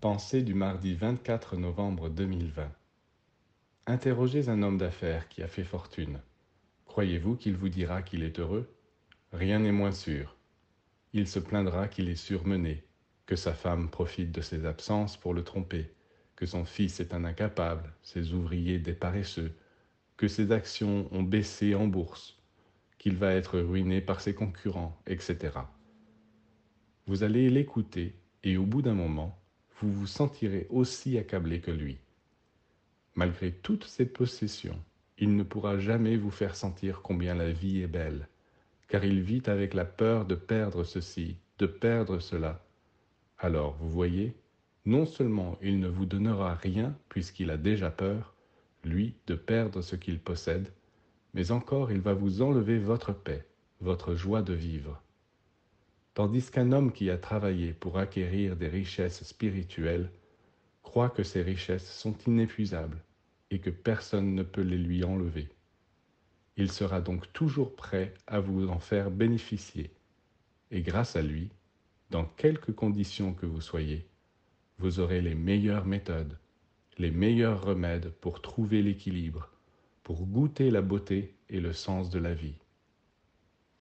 Pensée du mardi 24 novembre 2020 Interrogez un homme d'affaires qui a fait fortune. Croyez-vous qu'il vous dira qu'il est heureux? Rien n'est moins sûr. Il se plaindra qu'il est surmené, que sa femme profite de ses absences pour le tromper, que son fils est un incapable, ses ouvriers des paresseux, que ses actions ont baissé en bourse, qu'il va être ruiné par ses concurrents, etc. Vous allez l'écouter et au bout d'un moment, vous vous sentirez aussi accablé que lui. Malgré toutes ses possessions, il ne pourra jamais vous faire sentir combien la vie est belle, car il vit avec la peur de perdre ceci, de perdre cela. Alors, vous voyez, non seulement il ne vous donnera rien puisqu'il a déjà peur, lui, de perdre ce qu'il possède, mais encore il va vous enlever votre paix, votre joie de vivre tandis qu'un homme qui a travaillé pour acquérir des richesses spirituelles croit que ces richesses sont inépuisables et que personne ne peut les lui enlever. Il sera donc toujours prêt à vous en faire bénéficier, et grâce à lui, dans quelque conditions que vous soyez, vous aurez les meilleures méthodes, les meilleurs remèdes pour trouver l'équilibre, pour goûter la beauté et le sens de la vie.